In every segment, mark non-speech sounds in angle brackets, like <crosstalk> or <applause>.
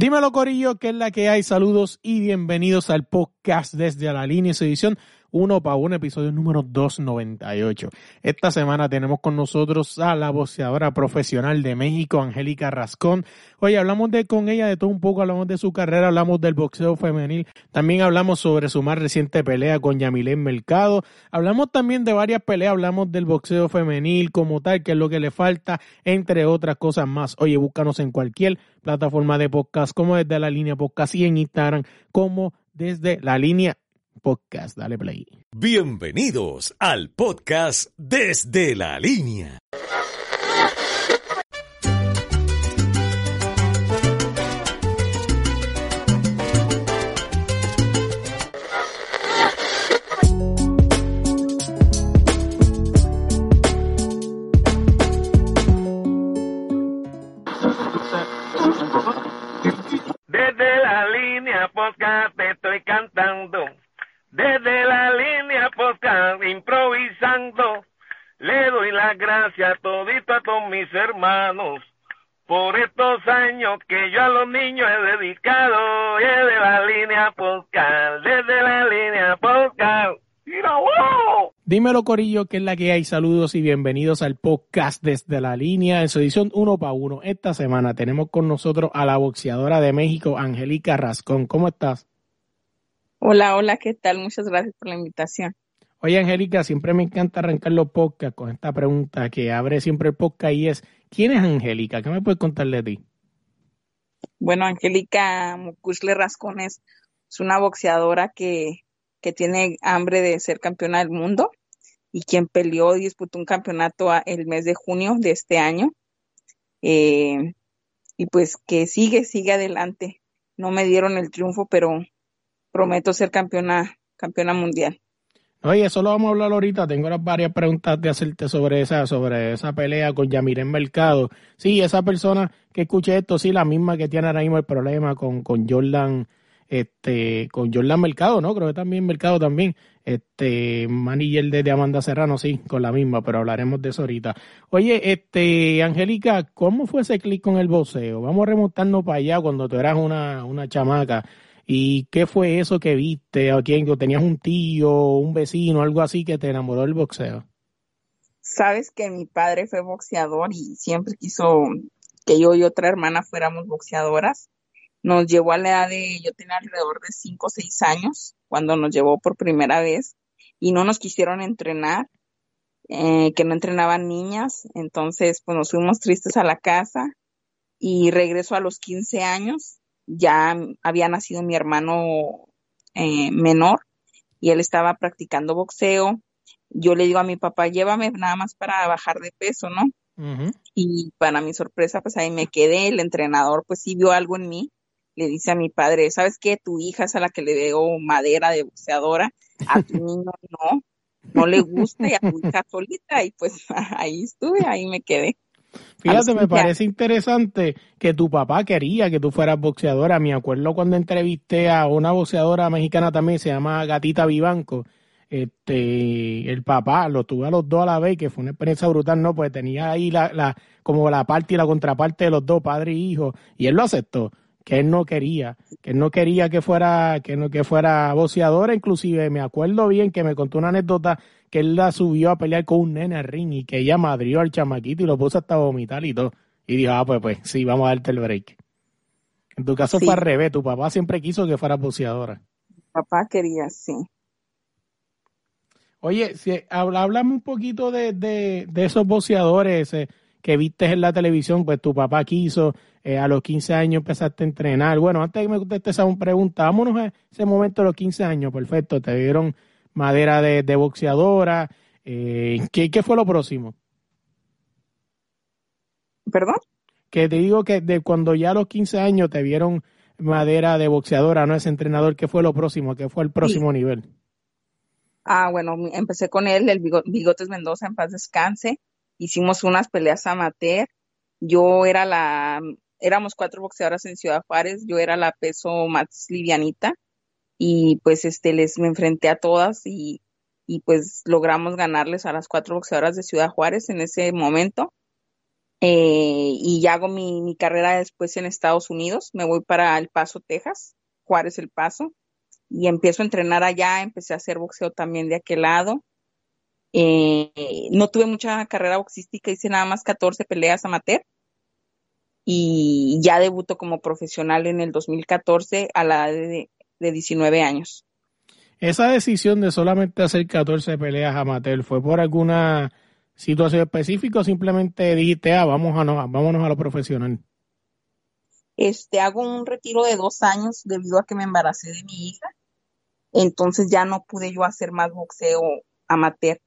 Dímelo Corillo, que es la que hay. Saludos y bienvenidos al podcast desde la línea su edición uno para un episodio número 298. Esta semana tenemos con nosotros a la boxeadora profesional de México, Angélica Rascón. Oye, hablamos de con ella de todo un poco, hablamos de su carrera, hablamos del boxeo femenil, también hablamos sobre su más reciente pelea con Yamilén Mercado, hablamos también de varias peleas, hablamos del boxeo femenil como tal, que es lo que le falta, entre otras cosas más. Oye, búscanos en cualquier plataforma de podcast, como desde la línea podcast y en Instagram, como desde la línea podcast. Dale play. Bienvenidos al podcast Desde la Línea. Desde la línea podcast te estoy cantando. Desde la línea podcast improvisando. Le doy las gracias todito a todos mis hermanos por estos años que yo a los niños he dedicado. Desde la línea podcast, desde la línea podcast. ¡Mira, wow! Dímelo Corillo, que es la que hay. Saludos y bienvenidos al podcast desde la línea en su edición uno para uno. Esta semana tenemos con nosotros a la boxeadora de México, Angélica Rascón. ¿Cómo estás? Hola, hola, ¿qué tal? Muchas gracias por la invitación. Oye, Angélica, siempre me encanta arrancar los podcasts con esta pregunta que abre siempre el podcast y es, ¿quién es Angélica? ¿Qué me puedes contar de ti? Bueno, Angélica Mucusle Rascón es, una boxeadora que, que tiene hambre de ser campeona del mundo y quien peleó y disputó un campeonato el mes de junio de este año. Eh, y pues que sigue, sigue adelante. No me dieron el triunfo, pero prometo ser campeona, campeona mundial. Oye, eso lo vamos a hablar ahorita. Tengo varias preguntas de hacerte sobre esa, sobre esa pelea con Yamirén Mercado. Sí, esa persona que escuche esto, sí, la misma que tiene ahora mismo el problema con, con Jordan, este, con Jordan Mercado, ¿no? Creo que también Mercado también. Este, manager de, de Amanda Serrano, sí, con la misma, pero hablaremos de eso ahorita. Oye, este, Angélica, ¿cómo fue ese clic con el boxeo? Vamos a remontarnos para allá cuando tú eras una, una chamaca. ¿Y qué fue eso que viste? ¿O quién? ¿O ¿Tenías un tío, un vecino, algo así que te enamoró del boxeo? Sabes que mi padre fue boxeador y siempre quiso que yo y otra hermana fuéramos boxeadoras. Nos llevó a la edad de, yo tenía alrededor de 5 o 6 años cuando nos llevó por primera vez y no nos quisieron entrenar, eh, que no entrenaban niñas. Entonces, pues nos fuimos tristes a la casa y regreso a los 15 años. Ya había nacido mi hermano eh, menor y él estaba practicando boxeo. Yo le digo a mi papá, llévame nada más para bajar de peso, ¿no? Y para mi sorpresa, pues ahí me quedé. El entrenador, pues sí vio algo en mí. Le dice a mi padre, ¿sabes qué? Tu hija es a la que le veo madera de boxeadora, a tu <laughs> niño no, no le gusta y a tu hija solita. Y pues <laughs> ahí estuve, ahí me quedé. Fíjate, me 15 parece interesante que tu papá quería que tú fueras boxeadora. Me acuerdo cuando entrevisté a una boxeadora mexicana también, se llama Gatita Vivanco. Este, el papá, lo tuve a los dos a la vez, que fue una experiencia brutal, ¿no? Pues tenía ahí la, la, como la parte y la contraparte de los dos, padre y hijo, y él lo aceptó, que él no quería, que él no quería que fuera, que no, que fuera boxeadora, inclusive me acuerdo bien que me contó una anécdota que él la subió a pelear con un nene al ring y que ella madrió al chamaquito y lo puso hasta vomitar y todo. Y dijo, ah, pues, pues, sí, vamos a darte el break. En tu caso Sí. fue al revés, tu papá siempre quiso que fueras boxeadora. Papá quería, sí. Oye, si, háblame un poquito de, de, de esos boxeadores eh, que viste en la televisión, pues tu papá quiso, eh, a los 15 años empezaste a entrenar. Bueno, antes de que me contestes esa pregunta, vámonos a ese momento de los 15 años, perfecto, te dieron madera de, de boxeadora. Eh, ¿qué, ¿Qué fue lo próximo? ¿Perdón? Que te digo que de cuando ya a los 15 años te vieron madera de boxeadora, no ese entrenador, ¿qué fue lo próximo? ¿Qué fue el próximo nivel? Ah, bueno, empecé con él, el Bigo- Bigotes Mendoza, en paz descanse. Hicimos unas peleas amateur. Yo era la, éramos cuatro boxeadoras en Ciudad Juárez, yo era la peso más livianita y pues este les me enfrenté a todas y, y pues logramos ganarles a las cuatro boxeadoras de Ciudad Juárez en ese momento. Eh, y hago mi, mi carrera después en Estados Unidos. Me voy para El Paso, Texas, Juárez El Paso, y empiezo a entrenar allá. Empecé a hacer boxeo también de aquel lado. Eh, no tuve mucha carrera boxística, hice nada más 14 peleas amateur y ya debuto como profesional en el 2014 a la edad de, de 19 años. Esa decisión de solamente hacer 14 peleas amateur fue por alguna situación específica o simplemente dijiste, ah, vamos a no, vámonos a lo profesional? Este, hago un retiro de dos años debido a que me embaracé de mi hija. Entonces ya no pude yo hacer más boxeo amateur.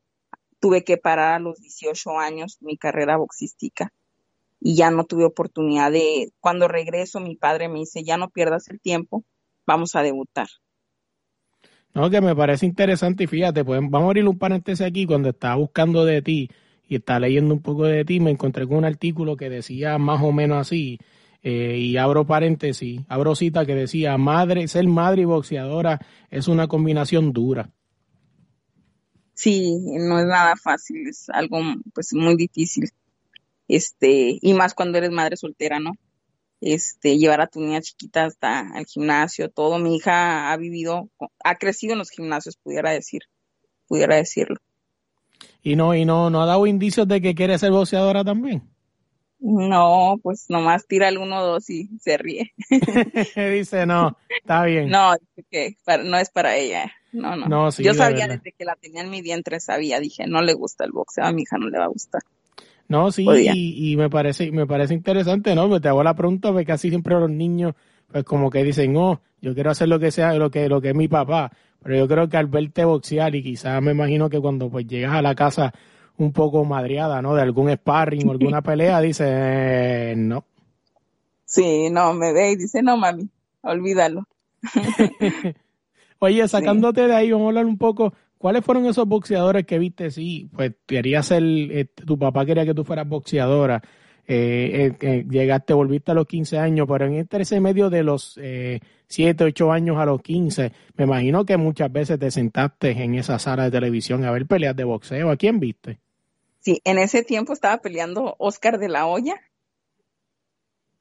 Tuve que parar a los 18 años mi carrera boxística y ya no tuve oportunidad de, cuando regreso mi padre me dice, ya no pierdas el tiempo, vamos a debutar. No, que me parece interesante y fíjate, pues vamos a abrir un paréntesis aquí, cuando estaba buscando de ti y estaba leyendo un poco de ti, me encontré con un artículo que decía más o menos así, eh, y abro paréntesis, abro cita que decía, madre, ser madre y boxeadora es una combinación dura. Sí, no es nada fácil, es algo pues muy difícil. Este, y más cuando eres madre soltera, ¿no? este, llevar a tu niña chiquita hasta al gimnasio, todo. Mi hija ha vivido, ha crecido en los gimnasios, pudiera decir, pudiera decirlo. ¿Y no, y no, no ha dado indicios de que quiere ser boxeadora también? No, pues nomás tira el uno dos y se ríe. <laughs> dice, no, está bien. No, que no es para ella. No, no. Yo sabía desde que la tenía en mi vientre, sabía, dije, no le gusta el boxeo, a mi hija no le va a gustar. No, sí, y, me parece me parece interesante, ¿no? Pues te hago la pregunta porque casi siempre los niños, pues como que dicen, oh, yo quiero hacer lo que sea, lo que, lo que es mi papá. Pero yo creo que al verte boxear y quizás me imagino que cuando pues llegas a la casa un poco madriada, ¿no? De algún sparring o alguna <laughs> pelea, dice, eh, no. Sí, no, me ve y dice, no, mami, olvídalo. <laughs> Oye, <laughs> sacándote de ahí, vamos a hablar un poco ¿Cuáles fueron esos boxeadores que viste? Sí, pues quería ser, eh, tu papá quería que tú fueras boxeadora. Eh, eh, llegaste, volviste a los 15 años, pero en este ese medio de los eh, 7, 8 años a los 15, me imagino que muchas veces te sentaste en esa sala de televisión a ver peleas de boxeo. ¿A quién viste? Sí, en ese tiempo estaba peleando Oscar de la Hoya.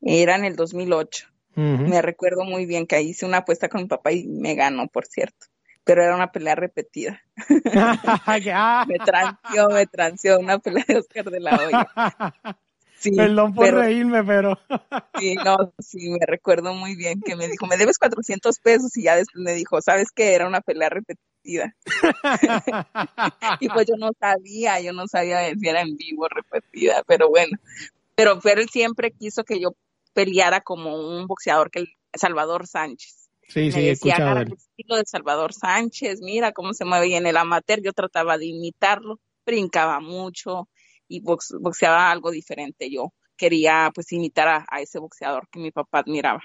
Era en el 2008. Me recuerdo muy bien que hice una apuesta con mi papá y me ganó, por cierto pero era una pelea repetida. <laughs> me tranció, me tranció una pelea de Oscar de la Hoya. <laughs> Perdón por reírme, pero. <laughs> sí, no, sí, me recuerdo muy bien que me dijo, me debes 400 pesos y ya después me dijo, ¿sabes qué? Era una pelea repetida. y pues yo no sabía, yo no sabía si era en vivo repetida, pero bueno. Pero, pero él siempre quiso que yo peleara como un boxeador que el Salvador Sánchez. Sí, sí, decía, el estilo de Salvador Sánchez, mira cómo se mueve en el amateur, yo trataba de imitarlo, brincaba mucho y boxeaba algo diferente. Yo quería pues imitar a, ese boxeador que mi papá admiraba.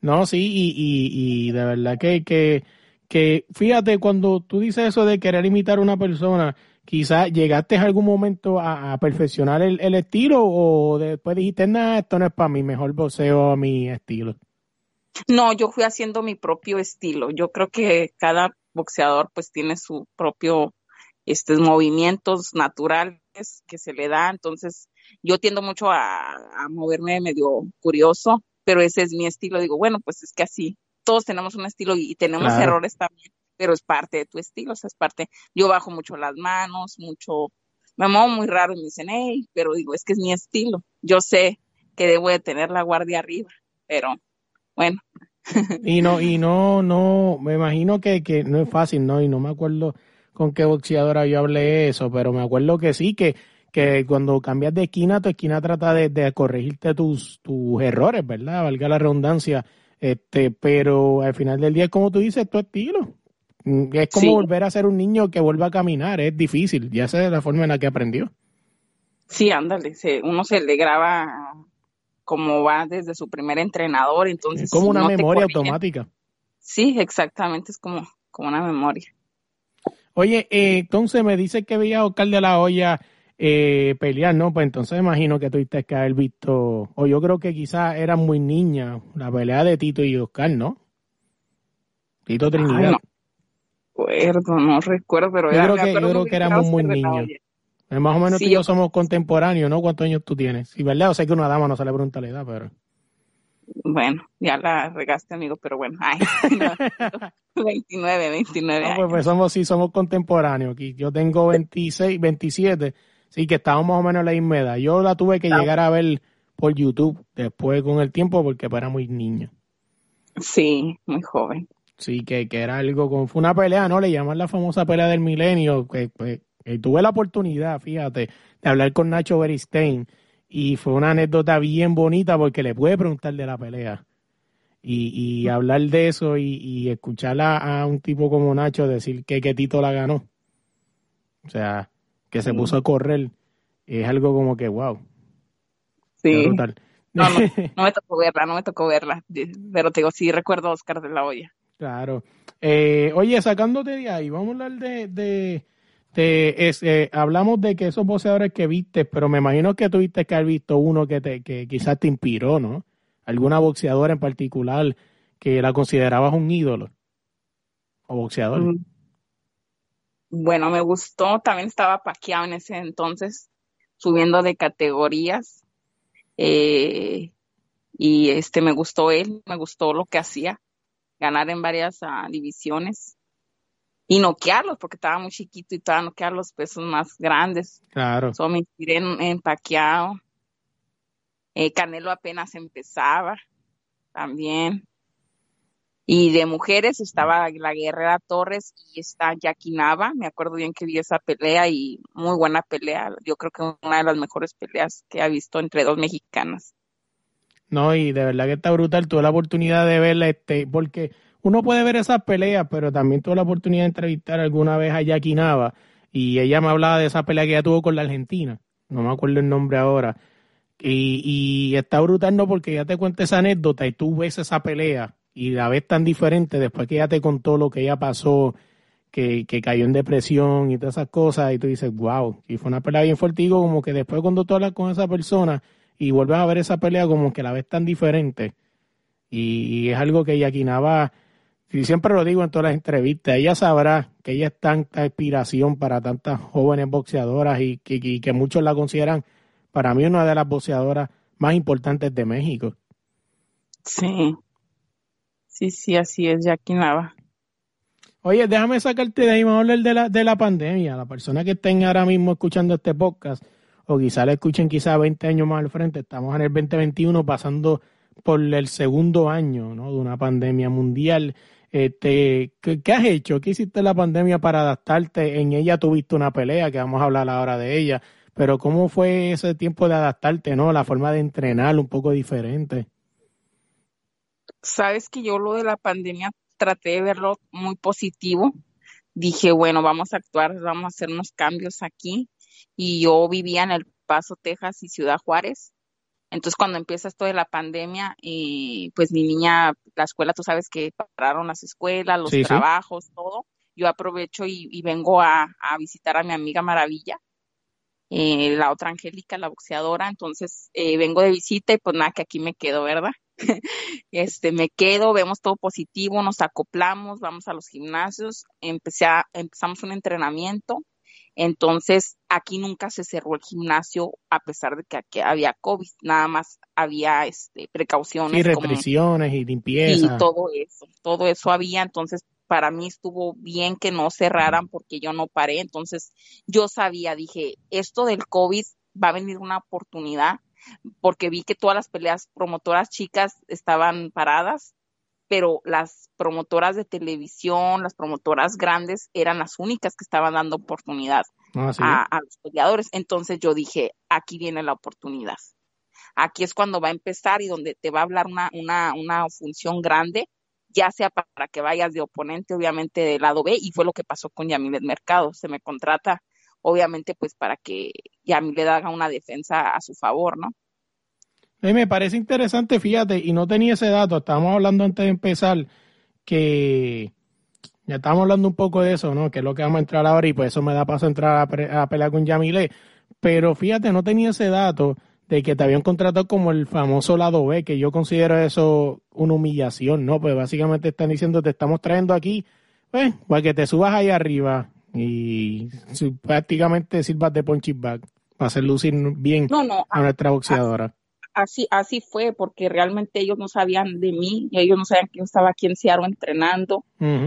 No, sí, y, y, y de verdad que, que, que fíjate, cuando tú dices eso de querer imitar a una persona, quizás llegaste en algún momento a, perfeccionar el, el, estilo o después dijiste, nada, esto no es para mí, mejor boxeo a mi estilo. No, yo fui haciendo mi propio estilo. Yo creo que cada boxeador pues tiene su propio estos movimientos naturales que se le da, entonces yo tiendo mucho a, moverme medio curioso, pero ese es mi estilo. Digo, bueno, pues es que así, todos tenemos un estilo y, tenemos errores también, pero es parte de tu estilo, o sea, es parte, yo bajo mucho las manos, mucho, me muevo muy raro y me dicen, hey, pero digo, es que es mi estilo, yo sé que debo de tener la guardia arriba, pero bueno. y no, y no, no, me imagino que, que no es fácil, ¿no? Y no me acuerdo con qué boxeadora yo hablé eso, pero me acuerdo que sí, que, que cuando cambias de esquina, tu esquina trata de, corregirte tus, tus errores, ¿verdad? Valga la redundancia. Este, pero al final del día es como tú dices, tu estilo. Mm, es como volver a ser un niño que vuelve a caminar, es difícil, ya sé la forma en la que aprendió. Sí, ándale, uno se le graba como va desde su primer entrenador, entonces... Es como una memoria automática. Sí, exactamente, es como, como una memoria. Oye, eh, entonces me dice que veía a Oscar de la Hoya eh, pelear, ¿no? Pues entonces imagino que tuviste que haber visto, o yo creo que quizás era muy niña, la pelea de Tito y Oscar, ¿no? Tito Trinidad. no recuerdo, no recuerdo, pero yo creo que, yo creo que éramos muy niños. Es más o menos Sí, que yo yo- somos contemporáneos, ¿no? ¿Cuántos años tú tienes? Sí, ¿verdad? O sea que una dama no se le pregunta la edad, pero... Bueno, ya la regaste, amigo, pero bueno. Ay, <laughs> no, 29, 29 No, años. pues, pues somos, sí, somos contemporáneos. Aquí yo tengo 26, 27, sí, que estábamos más o menos en la misma edad. Yo la tuve que Ah. llegar a ver por YouTube después con el tiempo porque pues, era muy niño. Sí, muy joven. Sí, que, que era algo como... Fue una pelea, ¿no? Le llaman la famosa pelea del milenio. Que, pues, que tuve la oportunidad, fíjate, de hablar con Nacho Beristain y fue una anécdota bien bonita porque le pude preguntar de la pelea. Y, y hablar de eso y, y escuchar a, a un tipo como Nacho decir que, que Tito la ganó. O sea, que se puso a correr. Es algo como que, wow, Sí. brutal. No, no, <laughs> no me tocó verla, no me tocó verla. Pero te digo, sí recuerdo a Oscar de la Hoya. Claro. Eh, oye, sacándote de ahí, vamos a hablar de, de, de es- eh, hablamos de que esos boxeadores que viste, pero me imagino que tuviste que haber visto uno que te, que quizás te inspiró, ¿no? Alguna boxeadora en particular que la considerabas un ídolo o boxeador. Mm. Bueno, me gustó, también estaba paqueado en ese entonces, subiendo de categorías. eh, y este me gustó él, me gustó lo que hacía, ganar en varias ah, divisiones y noquearlos, porque estaba muy chiquito y estaba noquear los pesos más grandes. Claro. So, me inspiré en, en. Eh, Canelo apenas empezaba también. Y de mujeres estaba la Guerrera Torres y está Jackie Nava. Me acuerdo bien que vi esa pelea y muy buena pelea. Yo creo que una de las mejores peleas que he visto entre dos mexicanas. No, y de verdad que está brutal. Tuve la oportunidad de verla, este, porque uno puede ver esas peleas, pero también tuve la oportunidad de entrevistar alguna vez a Jackie Nava y ella me hablaba de esa pelea que ella tuvo con la Argentina. No me acuerdo el nombre ahora. Y, y está brutal, no, porque ella te cuenta esa anécdota y tú ves esa pelea y la ves tan diferente después que ella te contó lo que ella pasó, que, que cayó en depresión y todas esas cosas, y tú dices, wow, y fue una pelea bien fuerte. Digo, como que después cuando tú hablas con esa persona y vuelves a ver esa pelea, como que la ves tan diferente. Y, es algo que Jackie Nava, y siempre lo digo en todas las entrevistas, ella sabrá que ella es tanta inspiración para tantas jóvenes boxeadoras y que, y que muchos la consideran para mí una de las boxeadoras más importantes de México. Sí. Sí, sí, así es, Jackie Nava. Oye, déjame sacarte de ahí, vamos a hablar de la, de la pandemia. La persona que estén ahora mismo escuchando este podcast, o quizá la escuchen quizá 20 años más al frente, estamos en el 2021 pasando por el segundo año ¿no? de una pandemia mundial. Este, ¿qué, qué has hecho? ¿Qué hiciste en la pandemia para adaptarte? En ella tuviste una pelea, que vamos a hablar ahora de ella, pero ¿cómo fue ese tiempo de adaptarte, no? La forma de entrenar un poco diferente. Sabes que yo lo de la pandemia traté de verlo muy positivo. Dije, bueno, vamos a actuar, vamos a hacer unos cambios aquí. Y yo vivía en El Paso, Texas y Ciudad Juárez. Entonces, cuando empieza esto de la pandemia, eh, pues mi niña, la escuela, tú sabes que pararon las escuelas, los Sí, sí. trabajos, todo. Yo aprovecho y, y vengo a, a visitar a mi amiga Maravilla, eh, la otra Angélica, la boxeadora. Entonces, eh, vengo de visita y pues nada, que aquí me quedo, ¿verdad? <laughs> este, me quedo, vemos todo positivo, nos acoplamos, vamos a los gimnasios, empecé a, empezamos un entrenamiento, entonces aquí nunca se cerró el gimnasio a pesar de que aquí había COVID, nada más había este, precauciones Sí, como restricciones y y limpieza. todo eso, todo eso había, entonces para mí estuvo bien que no cerraran porque yo no paré, entonces yo sabía, dije, esto del COVID va a venir una oportunidad porque vi que todas las peleas promotoras chicas estaban paradas, pero las promotoras de televisión, las promotoras grandes eran las únicas que estaban dando oportunidad Ah, sí. a, a los peleadores. Entonces yo dije, aquí viene la oportunidad. Aquí es cuando va a empezar y donde te va a hablar una, una, una función grande, ya sea para que vayas de oponente, obviamente del lado B, y fue lo que pasó con Yamilet Mercado. Se me contrata, obviamente, pues para que Yamilet haga una defensa a su favor, ¿no? Me parece interesante, fíjate, y no tenía ese dato, estábamos hablando antes de empezar, que ya estábamos hablando un poco de eso, ¿no? Que es lo que vamos a entrar ahora y pues eso me da paso a entrar a, pre- a pelear con Yamile. Pero fíjate, no tenía ese dato de que te habían contratado como el famoso lado B, que yo considero eso una humillación, ¿no? Pues básicamente están diciendo, te estamos trayendo aquí, pues, para que te subas ahí arriba. y prácticamente sirvas de punching bag para hacer lucir bien No, no, a nuestra boxeadora. Así, así fue, porque realmente ellos no sabían de mí, ellos no sabían que yo estaba aquí en Seattle entrenando.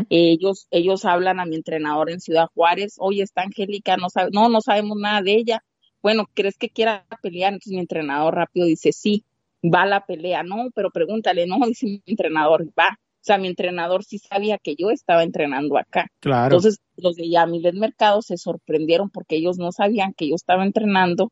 Ellos, ellos hablan a mi entrenador en Ciudad Juárez, oye, está Angélica, no sabe, no, no sabemos nada de ella. Bueno, ¿crees que quiera pelear? Entonces mi entrenador rápido dice, sí, va a la pelea. No, pero pregúntale, no, dice mi entrenador, va. O sea, mi entrenador sí sabía que yo estaba entrenando acá. Claro. Entonces, los de Yamilet Mercado se sorprendieron porque ellos no sabían que yo estaba entrenando,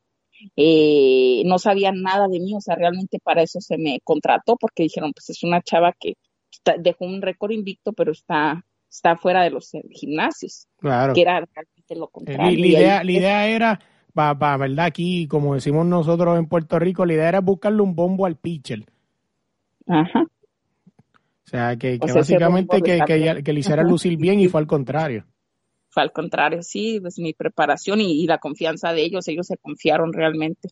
eh, no sabían nada de mí, o sea, realmente para eso se me contrató porque dijeron, pues es una chava que está- dejó un récord invicto, pero está, está fuera de los eh, gimnasios, claro. que era realmente lo Eh, contrario. La, la idea, la idea era, para verdad, aquí, como decimos nosotros en Puerto Rico, la idea era buscarle un bombo al pitcher. Ajá. O sea, que, que O sea, ese básicamente que, que le hiciera <laughs> lucir bien y fue al contrario. Fue al contrario, sí, pues mi preparación y, la confianza de ellos, ellos se confiaron realmente.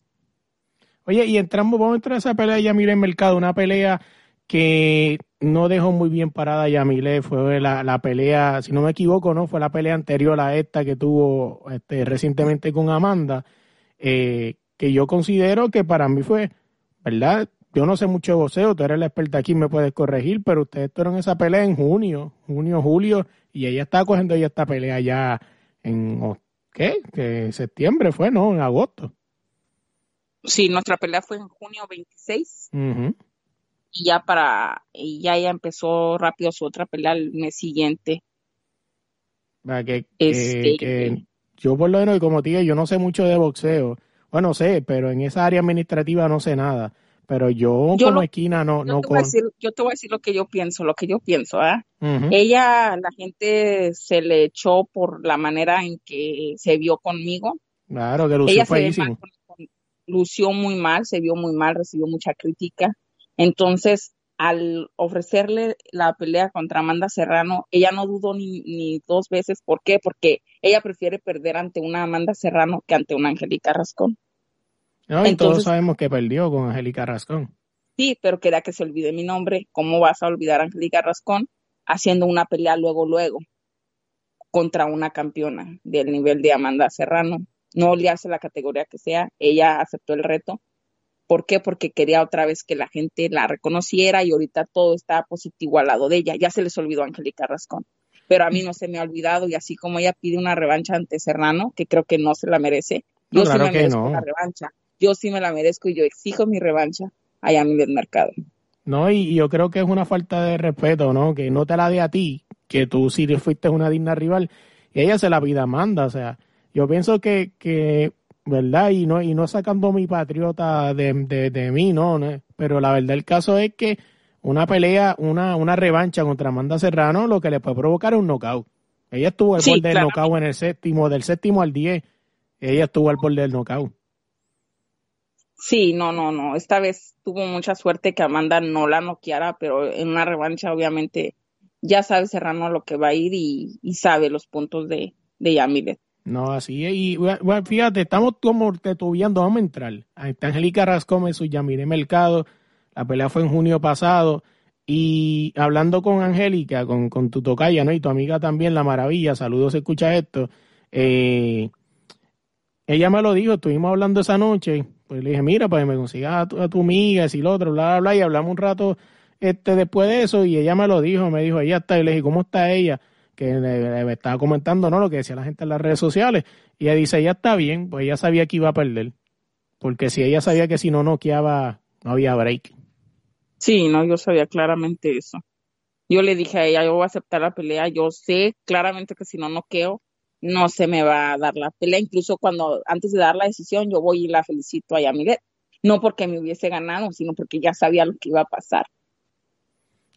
Oye, y entramos, vamos a entrar a esa pelea de Yamile en Mercado, una pelea que no dejó muy bien parada a Yamile, fue la, la pelea, si no me equivoco, ¿no? Fue la pelea anterior a esta que tuvo este, recientemente con Amanda, eh, que yo considero que para mí fue, ¿verdad? Yo no sé mucho de boxeo, tú eres la experta aquí, me puedes corregir, pero ustedes tuvieron esa pelea en junio, junio, julio, y ella estaba cogiendo ya esta pelea ya en, o- ¿qué? Que septiembre fue, ¿no? En agosto. Sí, nuestra pelea fue en junio 26 Ujú. y ya para, y ya ya empezó rápido su otra pelea el mes siguiente. Que- Este- que yo por lo menos, como te digo, yo no sé mucho de boxeo. Bueno, sé, pero en esa área administrativa no sé nada. Pero yo, Yo como lo- esquina no, Yo no te, voy a con... decir, yo te voy a decir lo que yo pienso, lo que yo pienso, ¿ah? Ujú. Ella, la gente se le echó por la manera en que se vio conmigo. Claro, que lució Ella se mal, lució muy mal, se vio muy mal, recibió mucha crítica. Entonces, al ofrecerle la pelea contra Amanda Serrano, ella no dudó ni, ni dos veces. ¿Por qué? Porque ella prefiere perder ante una Amanda Serrano que ante una Angélica Rascón. No, y todos sabemos que perdió con Angélica Rascón. Sí, pero quería que se olvide mi nombre. ¿Cómo vas a olvidar a Angélica Rascón haciendo una pelea luego, luego contra una campeona del nivel de Amanda Serrano? No le hace la categoría que sea, ella aceptó el reto. ¿Por qué? Porque quería otra vez que la gente la reconociera y ahorita todo está positivo al lado de ella. Ya se les olvidó a Angélica Rascón. Pero a mí no se me ha olvidado y así como ella pide una revancha ante Serrano, que creo que no se la merece, No, yo claro sí me merezco no. la revancha. Yo sí me la merezco y yo exijo mi revancha a Yamilet Mercado. No, y, yo creo que es una falta de respeto, ¿no? Que no te la dé a ti, que tú sí fuiste una digna rival, y ella se la pide a Amanda, o sea, yo pienso que, que ¿verdad? Y no, y no sacando mi patriota de, de, de mí, no, no, pero la verdad el caso es que una pelea, una, una revancha contra Amanda Serrano, lo que le puede provocar es un knockout. Ella estuvo al Sí, borde del knockout en el séptimo, del séptimo al diez, ella estuvo al borde del knockout. Sí, no, no, no. Esta vez tuvo mucha suerte que Amanda no la noqueara, pero en una revancha obviamente ya sabe Serrano lo que va a ir y, y sabe los puntos de, de Yamilet. No, así es. Y fíjate, estamos como tetubiando, vamos a entrar. Angélica Rascón su Yamile Mercado. La pelea fue en junio pasado. Y hablando con Angélica, con, con tu tocaya, ¿no? Y tu amiga también, La Maravilla, saludos, escucha esto. Eh, ella me lo dijo, estuvimos hablando esa noche. Pues le dije, mira, pues me consigas a tu, a tu amiga, y lo otro, bla, bla, bla. Y hablamos un rato este, después de eso. Y ella me lo dijo, me dijo, ella está. Y le dije, ¿cómo está ella? que le, le estaba comentando no lo que decía la gente en las redes sociales y ella dice ella está bien pues ella sabía que iba a perder porque si ella sabía que si no noqueaba no había break Sí, no, yo sabía claramente eso. Yo le dije a ella, yo voy a aceptar la pelea, yo sé claramente que si no noqueo, no se me va a dar la pelea. Incluso cuando, antes de dar la decisión, yo voy y la felicito a Yamilet. No porque me hubiese ganado, sino porque ya sabía lo que iba a pasar.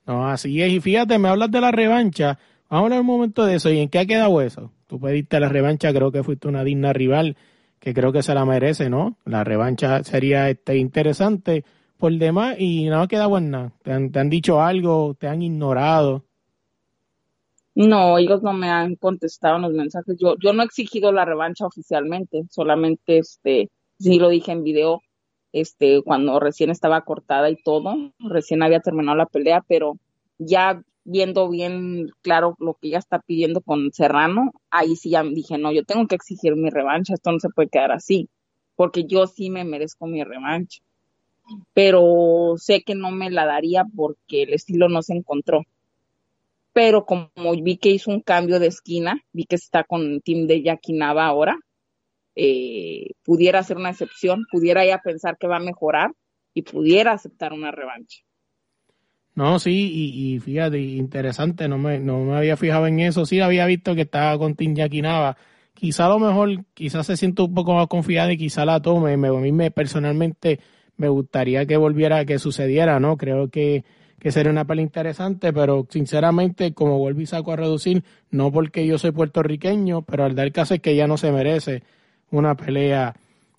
no así es. Y fíjate me hablas de la revancha. Vamos a hablar un momento de eso. Y en qué ha quedado eso tú pediste la revancha creo que fuiste una digna rival que creo que se la merece no la revancha sería este interesante por demás y no ha quedado en nada. Te han, te han dicho algo te han ignorado No, ellos no me han contestado en los mensajes. Yo, yo no he exigido la revancha oficialmente, solamente este, sí lo dije en video, este, cuando recién estaba cortada y todo, recién había terminado la pelea, pero ya viendo bien claro lo que ella está pidiendo con Serrano, ahí sí ya dije, no, yo tengo que exigir mi revancha, esto no se puede quedar así, porque yo sí me merezco mi revancha. Pero sé que no me la daría porque el estilo no se encontró. Pero como vi que hizo un cambio de esquina, vi que está con el team de Yakinaba ahora, eh, pudiera ser una excepción, pudiera ya pensar que va a mejorar y pudiera aceptar una revancha. No, sí, y, fíjate, interesante, no me, no me había fijado en eso, sí había visto que estaba con Tim Yakinaba, quizá a lo mejor, quizás se siente un poco más confiada y quizá la tome, me, a mí me, personalmente me gustaría que volviera, que sucediera, ¿no? Creo que, que sería una pelea interesante, pero sinceramente, como vuelvo y saco a reducir, no porque yo soy puertorriqueño, pero al dar caso es que ella no se merece una pelea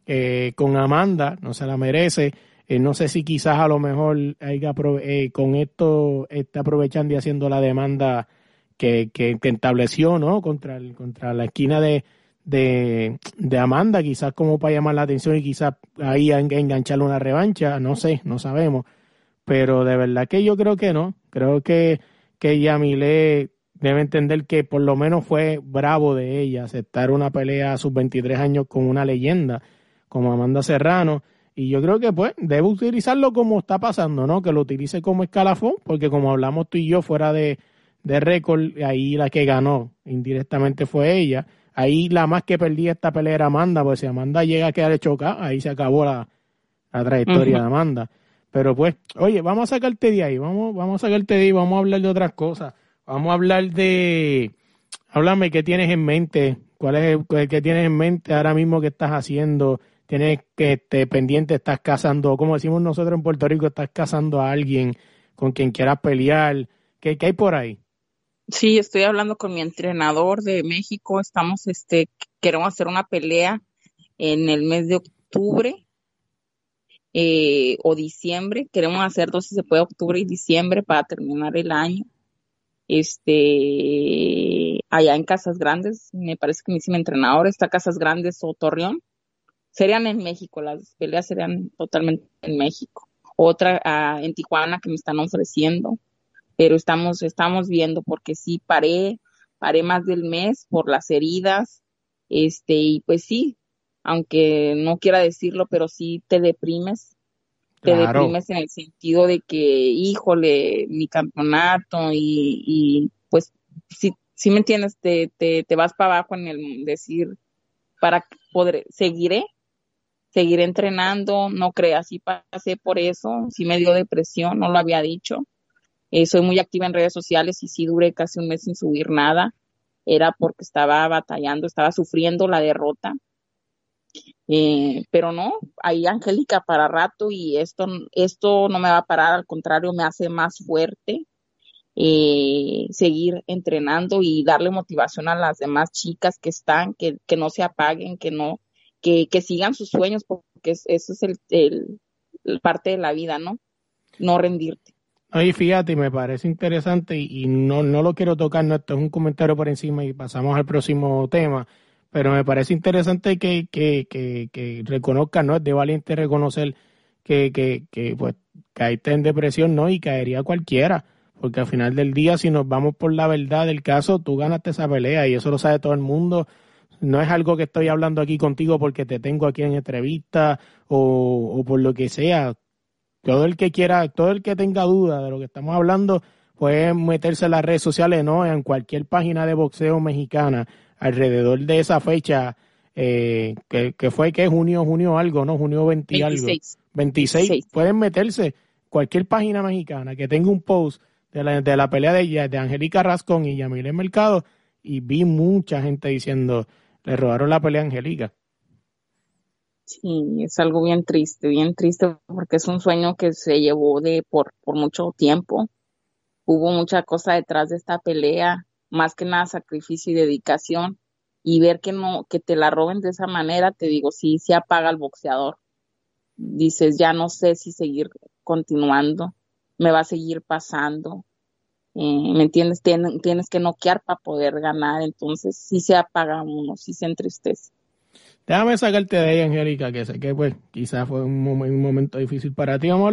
eh, con Amanda, no se la merece. Eh, no sé si quizás a lo mejor eh, con esto está aprovechando y haciendo la demanda que, que, estableció ¿no? contra, el, contra la esquina de, de, Amanda, quizás como para llamar la atención y quizás ahí engancharle una revancha, no sé, no sabemos. Pero de verdad que yo creo que no. Creo que, que Yamile debe entender que por lo menos fue bravo de ella aceptar una pelea a sus 23 años con una leyenda como Amanda Serrano. Y yo creo que pues debe utilizarlo como está pasando, ¿no? Que lo utilice como escalafón, porque como hablamos tú y yo fuera de, de récord, ahí la que ganó indirectamente fue ella. Ahí la más que perdía esta pelea era Amanda, pues si Amanda llega a quedar chocada, ahí se acabó la, trayectoria de Amanda. Pero pues, oye, vamos a sacarte de ahí, vamos, vamos a sacarte de ahí, vamos a hablar de otras cosas. Vamos a hablar de, háblame, ¿qué tienes en mente? ¿Cuál es el que tienes en mente ahora mismo que estás haciendo? ¿Tienes que este, pendiente, estás casando, como decimos nosotros en Puerto Rico, estás casando a alguien con quien quieras pelear? ¿Qué, qué hay por ahí? Sí, estoy hablando con mi entrenador de México. Estamos, este, queremos hacer una pelea en el mes de octubre eh, o diciembre. Queremos hacer dos si se puede octubre y diciembre para terminar el año este, allá en Casas Grandes, me parece que mi entrenador está Casas Grandes o Torreón, serían en México, las peleas serían totalmente en México. Otra ah, en Tijuana que me están ofreciendo, pero estamos, estamos viendo porque sí paré, paré más del mes por las heridas, este, y pues sí, aunque no quiera decirlo, pero sí te deprimes. Te deprimes en el sentido de que, híjole, mi campeonato y, pues, si, si me entiendes, te, te, te vas para abajo en el decir, para poder, seguiré, seguiré entrenando, no creas, sí pasé por eso, sí me dio depresión, no lo había dicho. Eh, soy muy activa en redes sociales y sí duré casi un mes sin subir nada. Era porque estaba batallando, estaba sufriendo la derrota eh, pero no, hay Angélica para rato y esto, esto no me va a parar, al contrario, me hace más fuerte eh, seguir entrenando y darle motivación a las demás chicas que están, que, que no se apaguen, que no, que, que sigan sus sueños, porque eso es el, parte de la vida, ¿no? No rendirte. Ay, fíjate, me parece interesante y, no, no lo quiero tocar, no, esto es un comentario por encima y pasamos al próximo tema pero me parece interesante que, que, que, que reconozca, ¿no? Es de valiente reconocer que, que, que pues caíste en depresión, ¿no? Y caería cualquiera, porque al final del día, si nos vamos por la verdad del caso, tú ganaste esa pelea y eso lo sabe todo el mundo. No es algo que estoy hablando aquí contigo porque te tengo aquí en entrevista o, o por lo que sea. Todo el que quiera, todo el que tenga duda de lo que estamos hablando, puede meterse en las redes sociales, ¿no? En cualquier página de boxeo mexicana alrededor de esa fecha, eh, que, fue que junio, junio algo, ¿no? Junio 20 algo. 26. Pueden meterse cualquier página mexicana que tenga un post de la, de la pelea de, de Angélica Rascón y Yamile Mercado y vi mucha gente diciendo, le robaron la pelea a Angélica. Sí, es algo bien triste, bien triste porque es un sueño que se llevó de por, por mucho tiempo. Hubo mucha cosa detrás de esta pelea más que nada sacrificio y dedicación y ver que no que te la roben de esa manera te digo sí se apaga el boxeador. Dices ya no sé si seguir continuando me va a seguir pasando eh, me entiendes tienes que noquear para poder ganar entonces sí se apaga uno sí se entristece. Déjame sacarte de ahí Angélica que sé que pues quizás fue un, un momento difícil para ti. Vamos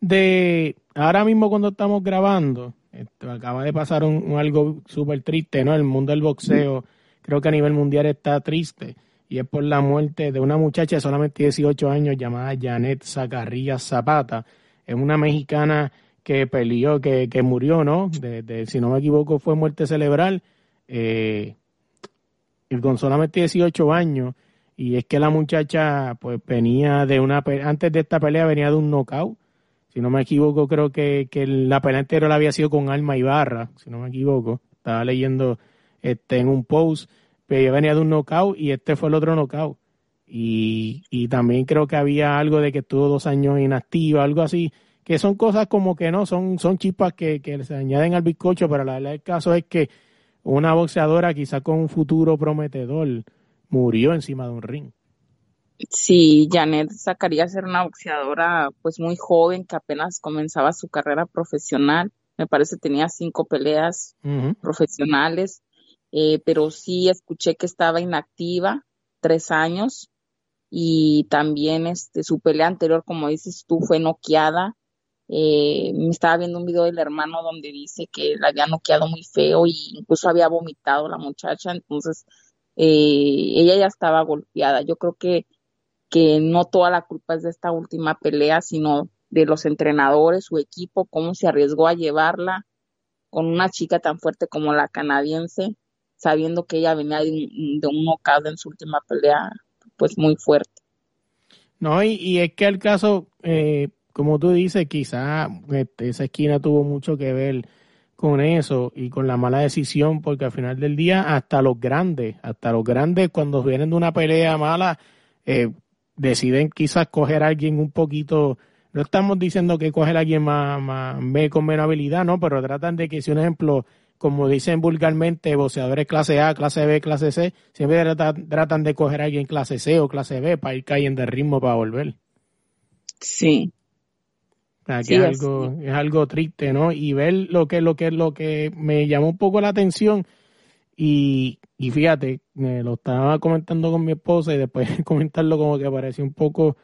de ahora mismo cuando estamos grabando, esto, acaba de pasar un, algo súper triste, ¿no? El mundo del boxeo, creo que a nivel mundial está triste, y es por la muerte de una muchacha de solamente 18 años llamada Janet Zacarías Zapata. Es una mexicana que peleó, que, que murió, ¿no? De, si no me equivoco, fue muerte cerebral. Eh, y con solamente 18 años. Y es que la muchacha, pues, venía de una. Antes de esta pelea, venía de un knockout si no me equivoco, creo que, que la pelea anterior había sido con Alma Ibarra, si no me equivoco. Estaba leyendo este en un post, pero yo venía de un knockout y este fue el otro knockout. Y, y también creo que había algo de que estuvo dos años inactiva, algo así, que son cosas como que no, son, son chispas que, que se añaden al bizcocho, pero la verdad del caso es que una boxeadora quizá con un futuro prometedor murió encima de un ring. Sí, Janet sacaría ser una boxeadora pues muy joven que apenas comenzaba su carrera profesional. Me parece tenía cinco peleas profesionales, eh, pero sí escuché que estaba inactiva tres años y también este su pelea anterior, como dices tú, fue noqueada. Eh, me estaba viendo un video del hermano donde dice que la había noqueado muy feo y incluso había vomitado la muchacha, entonces eh, ella ya estaba golpeada. Yo creo que que no toda la culpa es de esta última pelea, sino de los entrenadores, su equipo, cómo se arriesgó a llevarla con una chica tan fuerte como la canadiense, sabiendo que ella venía de un, de un en su última pelea, pues muy fuerte. No, y, es que el caso, eh, como tú dices, quizá este, esa esquina tuvo mucho que ver con eso y con la mala decisión, porque al final del día, hasta los grandes, hasta los grandes, cuando vienen de una pelea mala, eh, deciden quizás coger a alguien un poquito, no estamos diciendo que coger a alguien más, más con menos habilidad, no, pero tratan de que si un ejemplo, como dicen vulgarmente, boxeadores clase A, clase B, clase C, siempre tratan, de coger a alguien clase C o clase B para ir cayendo de ritmo para volver. Sí. es algo, es algo triste, ¿no? Y ver lo que, lo que, lo que me llamó un poco la atención y, y fíjate, me lo estaba comentando con mi esposa y después <laughs> comentarlo como que pareció un poco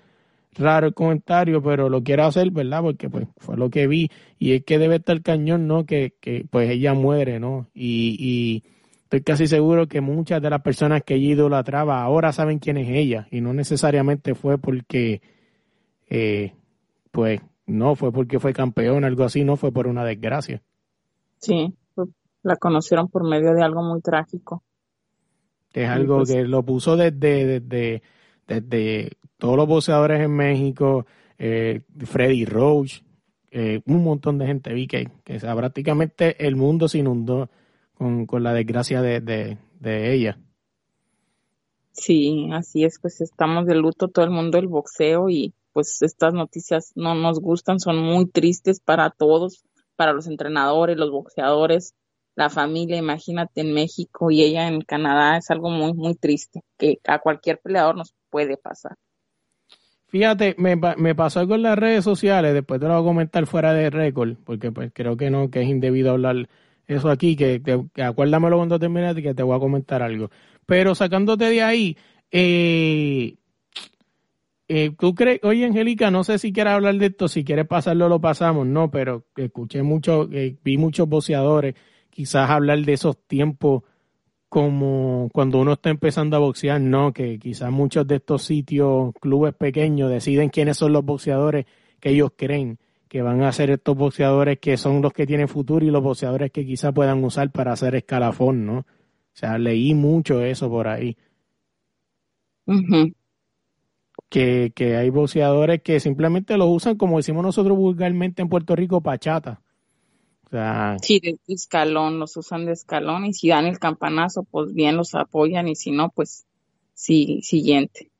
raro el comentario, pero lo quiero hacer, ¿verdad? Porque pues fue lo que vi y es que debe estar cañón, ¿no? Que, que pues ella muere, ¿no? Y, y estoy casi seguro que muchas de las personas que ella idolatraba ahora saben quién es ella y no necesariamente fue porque, eh, pues no, fue porque fue campeón, algo así, no fue por una desgracia. Sí, la conocieron por medio de algo muy trágico. Es algo pues que lo puso desde, desde, desde todos los boxeadores en México, eh, Freddy Roach, eh, un montón de gente vi que, que prácticamente el mundo se inundó con, con la desgracia de, de, de, ella. Sí, así es, pues estamos de luto todo el mundo del boxeo y pues estas noticias no nos gustan, son muy tristes para todos, para los entrenadores, los boxeadores, la familia, imagínate en México y ella en Canadá, es algo muy, muy triste, que a cualquier peleador nos puede pasar. Fíjate, me, me pasó algo en las redes sociales, después te lo voy a comentar fuera de récord, porque pues creo que no, que es indebido hablar eso aquí, que, que, acuérdamelo cuando termine y que te voy a comentar algo. Pero sacándote de ahí, eh, eh, ¿Tú crees, oye Angélica, no sé si quieres hablar de esto, si quieres pasarlo lo pasamos, no, pero escuché mucho, eh, vi muchos boxeadores quizás hablar de esos tiempos como cuando uno está empezando a boxear, no, que quizás muchos de estos sitios, clubes pequeños, deciden quiénes son los boxeadores que ellos creen que van a ser estos boxeadores que son los que tienen futuro y los boxeadores que quizás puedan usar para hacer escalafón, ¿no? O sea, leí mucho eso por ahí. que, que hay boxeadores que simplemente los usan como decimos nosotros vulgarmente en Puerto Rico, pachata. Sí, de escalón, los usan de escalón y si dan el campanazo, pues bien los apoyan y si no, pues sí, siguiente.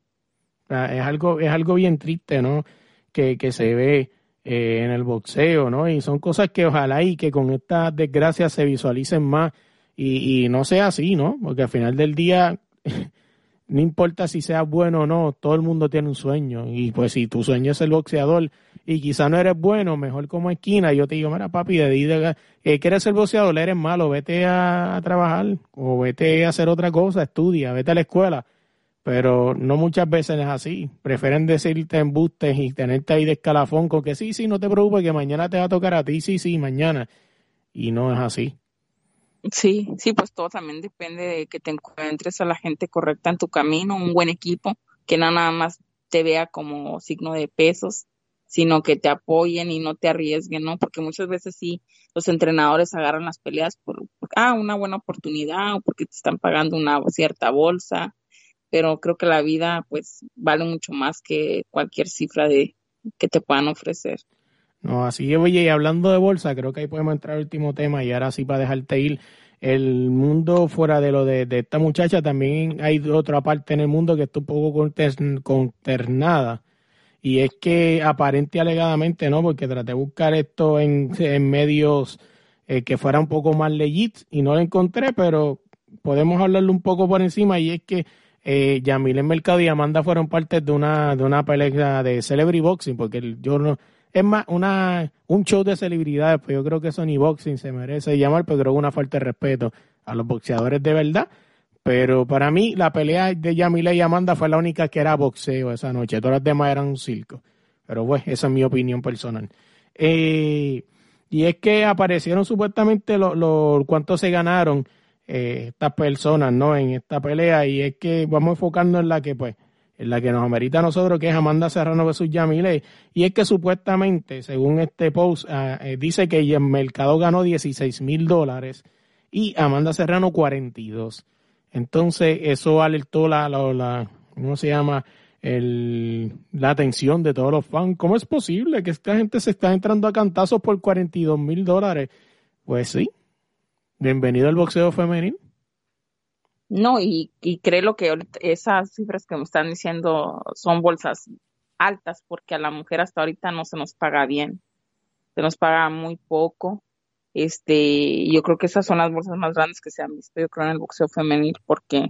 es algo, es algo bien triste, ¿no? Que, que se ve eh, en el boxeo, ¿no? Y son cosas que ojalá y que con estas desgracias se visualicen más y, y no sea así, ¿no? Porque al final del día <laughs> no importa si seas bueno o no, todo el mundo tiene un sueño. Y pues si tu sueño es el boxeador y quizá no eres bueno, mejor como esquina, yo te digo, mira papi, de, de, eh, quieres ser boxeador, eres malo, vete a, trabajar o vete a hacer otra cosa, estudia, vete a la escuela. pero no muchas veces es así. Prefieren decirte embustes y tenerte ahí de escalafón con que sí, sí, no te preocupes, que mañana te va a tocar a ti, sí, sí, mañana. Y no es así. Sí, sí, pues todo también depende de que te encuentres a la gente correcta en tu camino, un buen equipo, que no nada más te vea como signo de pesos, sino que te apoyen y no te arriesguen, ¿no? Porque muchas veces sí, los entrenadores agarran las peleas por, ah, una buena oportunidad o porque te están pagando una cierta bolsa, pero creo que la vida pues vale mucho más que cualquier cifra de que te puedan ofrecer. No, así que oye, y hablando de bolsa, creo que ahí podemos entrar al último tema y ahora sí para dejarte ir, el mundo fuera de lo de, esta muchacha, también hay otra parte en el mundo que está un poco consternada. Y es que aparente alegadamente, ¿no? Porque traté de buscar esto en, medios eh, que fuera un poco más legit y no lo encontré, pero podemos hablarlo un poco por encima y es que eh, Yamil en Mercado y Amanda fueron parte de una, de una pelea de Celebrity Boxing, porque yo no, es más una, un show de celebridades, pues yo creo que Sony Boxing se merece llamar, pero creo que una falta de respeto a los boxeadores de verdad. Pero para mí la pelea de Yamile y Amanda fue la única que era boxeo esa noche, todas las demás eran un circo. Pero bueno, esa es mi opinión personal. Eh, y es que aparecieron supuestamente los lo, se ganaron eh, estas personas, ¿no? En esta pelea y es que vamos a en la que, pues, la que nos amerita a nosotros, que es Amanda Serrano versus Yamile. Y es que supuestamente, según este post, ah, eh, dice que el mercado ganó 16 mil dólares y Amanda Serrano 42. Entonces, eso alertó la, la, la ¿cómo se llama? El, la atención de todos los fans. ¿Cómo es posible que esta gente se está entrando a cantazos por 42 mil dólares? Pues sí. Bienvenido al boxeo femenino. No, y, y creo que esas cifras que me están diciendo son bolsas altas porque a la mujer hasta ahorita no se nos paga bien, se nos paga muy poco. Este, yo creo que esas son las bolsas más grandes que se han visto, yo creo, en el boxeo femenil porque,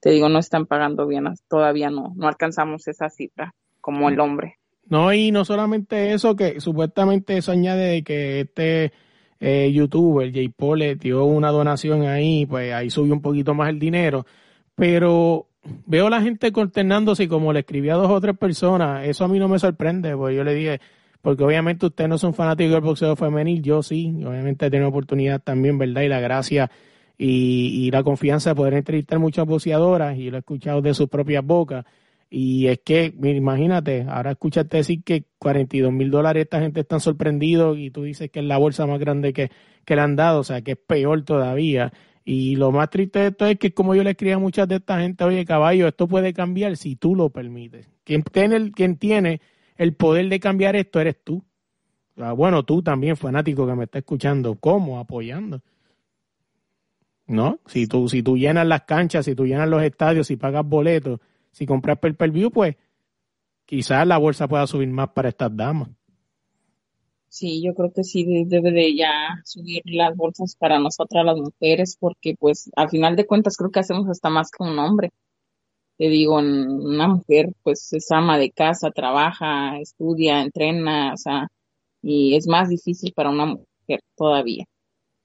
te digo, no están pagando bien, todavía no, no alcanzamos esa cifra como el hombre. No, y no solamente eso, que supuestamente eso añade de que este eh, youtuber, Jay Paul, le dio una donación ahí, pues ahí subió un poquito más el dinero. Pero veo la gente consternándose y como le escribí a dos o tres personas, eso a mí no me sorprende, pues yo le dije, porque obviamente ustedes no son fanáticos del boxeo femenil, yo sí, obviamente he tenido oportunidad también, ¿verdad? Y la gracia y, y la confianza de poder entrevistar muchas boxeadoras y lo he escuchado de sus propias bocas. Y es que, imagínate, ahora escuchaste decir que 42 mil dólares esta gente está sorprendidos y tú dices que es la bolsa más grande que, que le han dado, o sea, que es peor todavía. Y lo más triste de esto es que como yo le escribí a muchas de esta gente, oye caballo, esto puede cambiar si tú lo permites. Quien tiene el, quien tiene el poder de cambiar esto eres tú. bueno, tú también, fanático que me está escuchando, ¿cómo? Apoyando. ¿No? Si tú, si tú llenas las canchas, si tú llenas los estadios, si pagas boletos, si compras per, per view, pues quizás la bolsa pueda subir más para estas damas. Sí, yo creo que sí debe de ya subir las bolsas para nosotras las mujeres, porque pues al final de cuentas creo que hacemos hasta más que un hombre. Te digo, una mujer pues es ama de casa, trabaja, estudia, entrena, o sea, y es más difícil para una mujer todavía.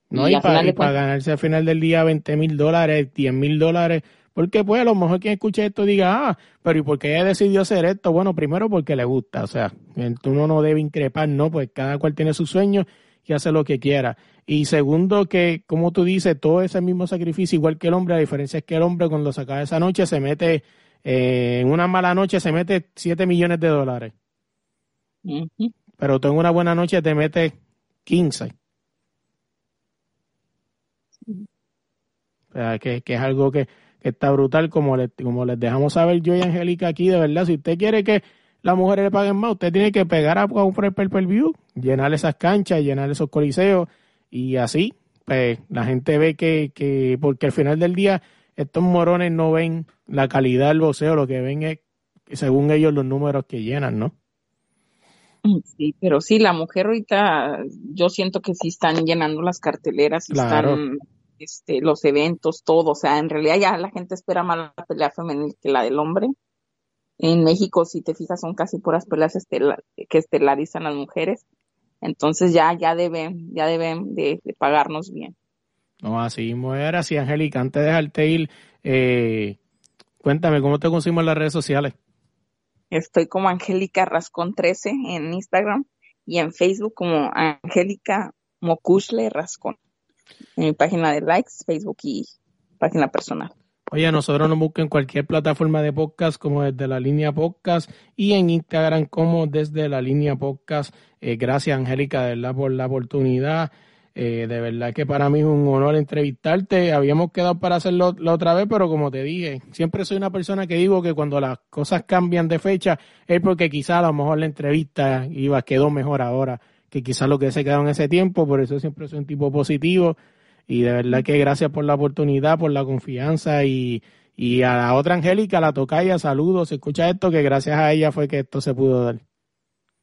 No, y, para, ganarse al final del día 20 mil dólares, 10 mil dólares, porque pues a lo mejor quien escuche esto diga, ah, pero ¿y por qué ella decidió hacer esto? Bueno, primero porque le gusta, o sea, uno no debe increpar, ¿no? Pues cada cual tiene sus sueños y hace lo que quiera. Y segundo, que como tú dices, todo ese mismo sacrificio, igual que el hombre, la diferencia es que el hombre cuando se acaba esa noche se mete, eh, en una mala noche se mete 7 millones de dólares. Pero tú en una buena noche te metes 15. O sea, que, que es algo que, está brutal, como, le, como les dejamos saber yo y Angélica aquí, de verdad, si usted quiere que las mujeres le paguen más, usted tiene que pegar a, un per per view, llenar esas canchas, llenar esos coliseos, y así, pues la gente ve que, que, porque al final del día, estos morones no ven la calidad del boxeo, lo que ven es, según ellos, los números que llenan, ¿no? Sí, pero sí, la mujer ahorita, yo siento que sí están llenando las carteleras, y están este, los eventos, todo. O sea, en realidad ya la gente espera más la pelea femenil que la del hombre. En México, si te fijas, son casi puras peleas que estelarizan las mujeres. Entonces ya, ya deben, ya deben de, pagarnos bien. No, así mujer, así Angélica, antes de dejarte ir, eh, Cuéntame, ¿cómo te conseguimos en las redes sociales? Estoy como Angélica Rascón 13 en Instagram y en Facebook como Angélica Mocusle Rascón. En mi página de likes, Facebook y página personal. Oye, nosotros nos busquen en cualquier plataforma de podcast como desde la línea podcast y en Instagram como desde la línea podcast. Eh, gracias, Angélica, de verdad, por la oportunidad. Eh, de verdad que para mí es un honor entrevistarte. Habíamos quedado para hacerlo la otra vez, pero como te dije, siempre soy una persona que digo que cuando las cosas cambian de fecha es porque quizá a lo mejor la entrevista iba quedó mejor ahora que quizás lo que se quedó en ese tiempo. Por eso siempre soy un tipo positivo. Y de verdad que gracias por la oportunidad, por la confianza y, y a la otra Angélica, la tocaya, saludos. Escucha esto, que gracias a ella fue que esto se pudo dar.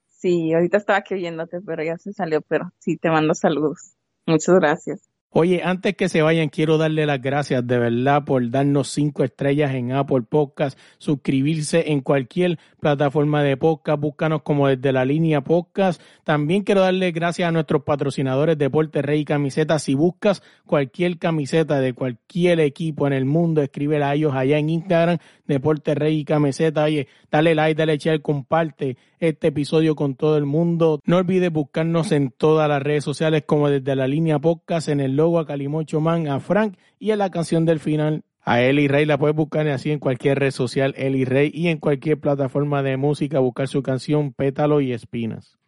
Sí, ahorita estaba aquí oyéndote, pero ya se salió, pero sí, te mando saludos. Muchas gracias. Oye, antes que se vayan, quiero darle las gracias de verdad por darnos cinco estrellas en Apple Podcast, suscribirse en cualquier plataforma de podcast, búscanos como desde la línea podcast. También quiero darle gracias a nuestros patrocinadores Deporte Rey y Camisetas. Si buscas cualquier camiseta de cualquier equipo en el mundo, escríbela a ellos allá en Instagram, Deporte Rey y Camiseta. Oye, dale like, dale share, comparte este episodio con todo el mundo. No olvides buscarnos en todas las redes sociales como desde la línea podcast en el logo a Calimocho Man, a Frank y en la canción del final a Eli Rey. La puedes buscar así en cualquier red social, Eli Rey, y en cualquier plataforma de música, buscar su canción Pétalo y Espinas.